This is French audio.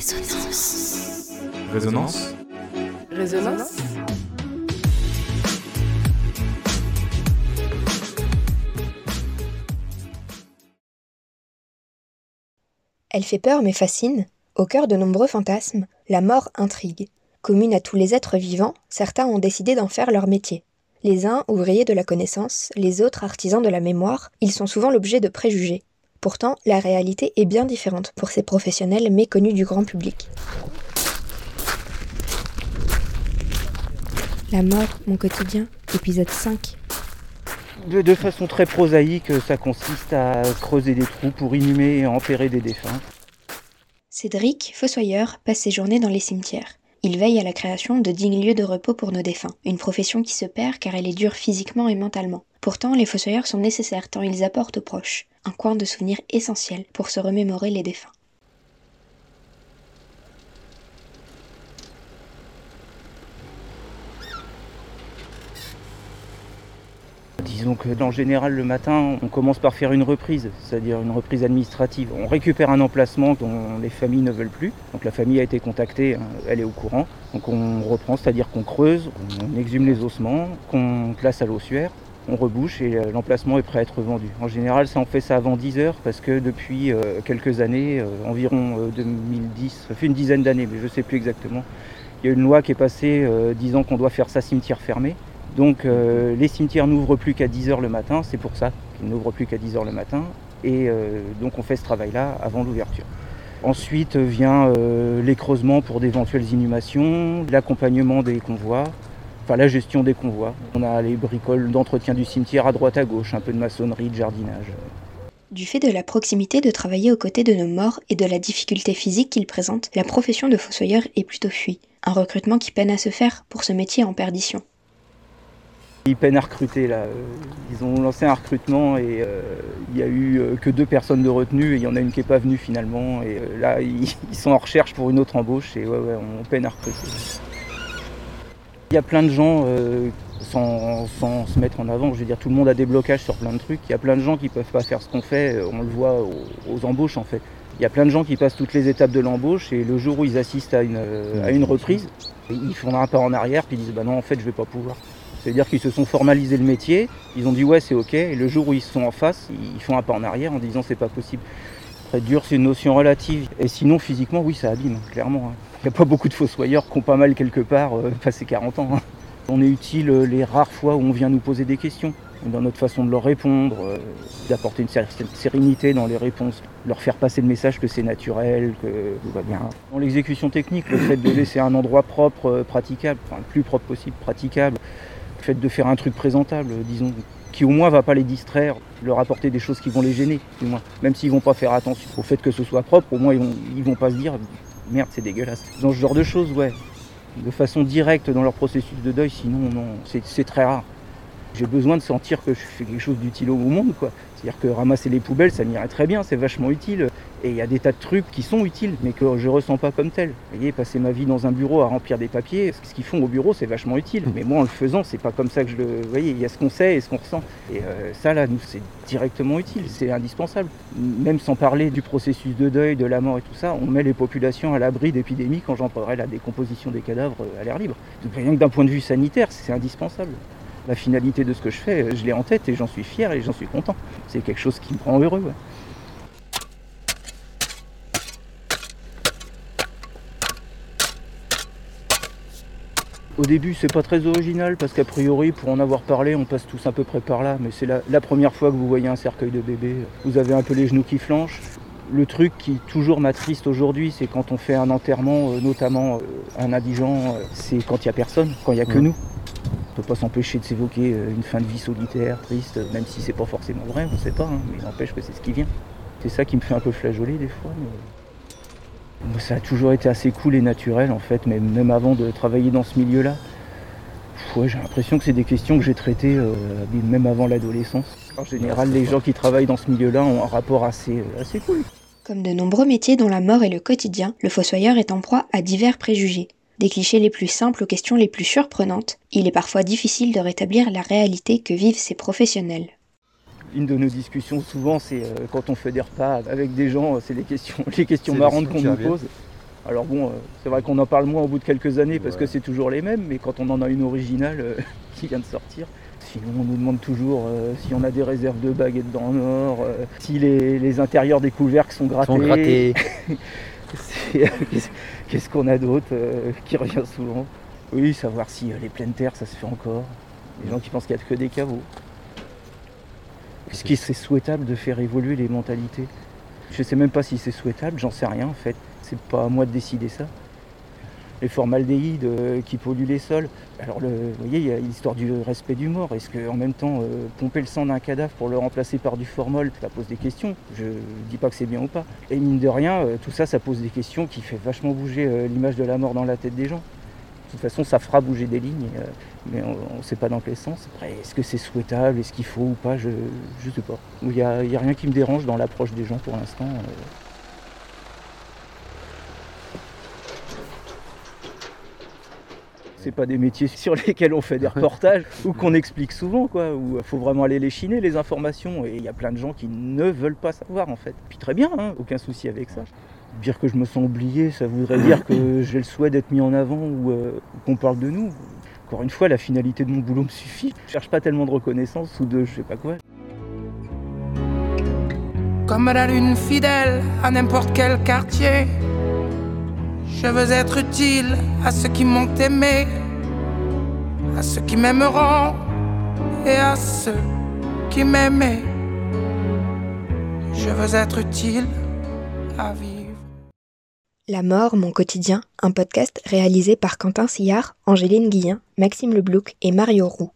Résonance. Résonance Résonance Elle fait peur mais fascine. Au cœur de nombreux fantasmes, la mort intrigue. Commune à tous les êtres vivants, certains ont décidé d'en faire leur métier. Les uns ouvriers de la connaissance, les autres artisans de la mémoire, ils sont souvent l'objet de préjugés. Pourtant, la réalité est bien différente pour ces professionnels méconnus du grand public. La mort, mon quotidien, épisode 5. De, de façon très prosaïque, ça consiste à creuser des trous pour inhumer et enterrer des défunts. Cédric, fossoyeur, passe ses journées dans les cimetières. Il veille à la création de dignes lieux de repos pour nos défunts, une profession qui se perd car elle est dure physiquement et mentalement. Pourtant, les fossoyeurs sont nécessaires tant ils apportent aux proches un coin de souvenirs essentiel pour se remémorer les défunts. Disons que en général le matin, on commence par faire une reprise, c'est-à-dire une reprise administrative. On récupère un emplacement dont les familles ne veulent plus. Donc la famille a été contactée, elle est au courant. Donc on reprend, c'est-à-dire qu'on creuse, on exhume les ossements, qu'on classe à l'ossuaire, on rebouche et euh, l'emplacement est prêt à être vendu. En général, ça on fait ça avant 10 heures parce que depuis euh, quelques années, euh, environ 2010, ça fait une dizaine d'années, mais je ne sais plus exactement, il y a une loi qui est passée disant qu'on doit faire ça cimetière fermé. Donc les cimetières n'ouvrent plus qu'à 10h le matin, c'est pour ça qu'ils n'ouvrent plus qu'à 10h le matin. Et donc on fait ce travail-là avant l'ouverture. Ensuite vient les creusements pour d'éventuelles inhumations, l'accompagnement des convois, la gestion des convois. On a les bricoles d'entretien du cimetière à droite à gauche, un peu de maçonnerie, de jardinage. Du fait de la proximité de travailler aux côtés de nos morts et de la difficulté physique qu'ils présentent, la profession de fossoyeur est plutôt fuie. Un recrutement qui peine à se faire pour ce métier en perdition. Ils peinent à recruter là. Ils ont lancé un recrutement et euh, il n'y a eu euh, que deux personnes de retenue et il y en a une qui n'est pas venue finalement. Et euh, là, ils, ils sont en recherche pour une autre embauche et ouais, ouais, on peine à recruter. Il y a plein de gens, euh, sans, sans se mettre en avant, je veux dire, tout le monde a des blocages sur plein de trucs. Il y a plein de gens qui ne peuvent pas faire ce qu'on fait, euh, on le voit aux, aux embauches en fait. Il y a plein de gens qui passent toutes les étapes de l'embauche et le jour où ils assistent à une, euh, à une reprise, ils font un pas en arrière puis ils disent bah non en fait je vais pas pouvoir. C'est-à-dire qu'ils se sont formalisé le métier, ils ont dit ouais c'est ok, et le jour où ils sont en face, ils font un pas en arrière en disant c'est pas possible. Très dur, c'est une notion relative. Et sinon physiquement oui ça abîme, clairement. Il n'y a pas beaucoup de fossoyeurs qui ont pas mal quelque part euh, passé 40 ans. hein. On est utile euh, les rares fois où on vient nous poser des questions, dans notre façon de leur répondre, euh, d'apporter une certaine sérénité dans les réponses, leur faire passer le message que c'est naturel, que tout va bien. Dans l'exécution technique, le fait de laisser un endroit propre, praticable, enfin le plus propre possible, praticable, le fait de faire un truc présentable, disons, qui au moins va pas les distraire, leur apporter des choses qui vont les gêner, du moins. Même s'ils vont pas faire attention au fait que ce soit propre, au moins ils vont, ils vont pas se dire merde c'est dégueulasse. Dans ce genre de choses, ouais. De façon directe dans leur processus de deuil, sinon non, c'est très rare. J'ai besoin de sentir que je fais quelque chose d'utile au monde, quoi. C'est-à-dire que ramasser les poubelles, ça m'irait très bien, c'est vachement utile. Et il y a des tas de trucs qui sont utiles, mais que je ressens pas comme tel. Vous voyez, passer ma vie dans un bureau à remplir des papiers, ce qu'ils font au bureau, c'est vachement utile. Mais moi, en le faisant, c'est pas comme ça que je le. Vous voyez, il y a ce qu'on sait et ce qu'on ressent. Et euh, ça, là, nous, c'est directement utile, c'est indispensable. Même sans parler du processus de deuil, de la mort et tout ça, on met les populations à l'abri d'épidémies quand j'entrerai la décomposition des cadavres euh, à l'air libre. Donc, rien que d'un point de vue sanitaire, c'est indispensable. La finalité de ce que je fais, je l'ai en tête et j'en suis fier et j'en suis content. C'est quelque chose qui me rend heureux. ouais. Au début, c'est pas très original parce qu'a priori, pour en avoir parlé, on passe tous à peu près par là. Mais c'est la, la première fois que vous voyez un cercueil de bébé. Vous avez un peu les genoux qui flanchent. Le truc qui toujours m'attriste aujourd'hui, c'est quand on fait un enterrement, euh, notamment euh, un indigent, euh, c'est quand il n'y a personne, quand il n'y a que nous. On peut pas s'empêcher de s'évoquer une fin de vie solitaire, triste, même si c'est pas forcément vrai, on sait pas, hein, mais il n'empêche que c'est ce qui vient. C'est ça qui me fait un peu flageoler des fois. mais- ça a toujours été assez cool et naturel en fait, mais même avant de travailler dans ce milieu-là. J'ai l'impression que c'est des questions que j'ai traitées euh, même avant l'adolescence. En général, les gens qui travaillent dans ce milieu-là ont un rapport assez, euh, assez cool. Comme de nombreux métiers dont la mort est le quotidien, le fossoyeur est en proie à divers préjugés. Des clichés les plus simples aux questions les plus surprenantes, il est parfois difficile de rétablir la réalité que vivent ces professionnels. Une de nos discussions, souvent, c'est euh, quand on fait des repas avec des gens, c'est les questions, les questions marrantes qu'on nous pose. Alors bon, c'est vrai qu'on en parle moins au bout de quelques années parce que c'est toujours les mêmes, mais quand on en a une originale qui vient de sortir, Sinon, on nous demande toujours si on a des réserves de baguettes dans le nord, si les, intérieurs des couvercles sont grattés. Sont grattés. Qu'est-ce qu'on a d'autre qui revient souvent? Oui, savoir si les pleines terres, ça se fait encore. Les gens qui pensent qu'il n'y a que des caveaux. Est-ce qu'il serait souhaitable de faire évoluer les mentalités? Je ne sais même pas si c'est souhaitable, j'en sais rien en fait. C'est pas à moi de décider ça. Les formaldéhydes euh, qui polluent les sols. Alors vous voyez, il y a l'histoire du respect du mort. Est-ce qu'en même temps, euh, pomper le sang d'un cadavre pour le remplacer par du formol, ça pose des questions. Je ne dis pas que c'est bien ou pas. Et mine de rien, euh, tout ça, ça pose des questions qui fait vachement bouger l'image de la mort dans la tête des gens. De toute façon, ça fera bouger des lignes, euh, mais on ne sait pas dans quel sens. Après, est-ce que c'est souhaitable, est-ce qu'il faut ou pas, je ne sais pas. Il n'y a, rien qui me dérange dans l'approche des gens pour l'instant. C'est pas des métiers sur lesquels on fait des reportages ou qu'on explique souvent quoi où il faut vraiment aller les chiner les informations et il y a plein de gens qui ne veulent pas savoir en fait puis très bien hein, aucun souci avec ça Dire que je me sens oublié, ça voudrait dire que j'ai le souhait d'être mis en avant ou euh, qu'on parle de nous. Encore une fois, la finalité de mon boulot me suffit. Je cherche pas tellement de reconnaissance ou de je sais pas quoi. Comme la lune fidèle à n'importe quel quartier, je veux être utile à ceux qui m'ont aimé, à ceux qui m'aimeront et à ceux qui m'aimaient. Je veux être utile à vivre. La mort, mon quotidien, un podcast réalisé par Quentin Sillard, Angéline Guillen, Maxime Leblouc et Mario Roux.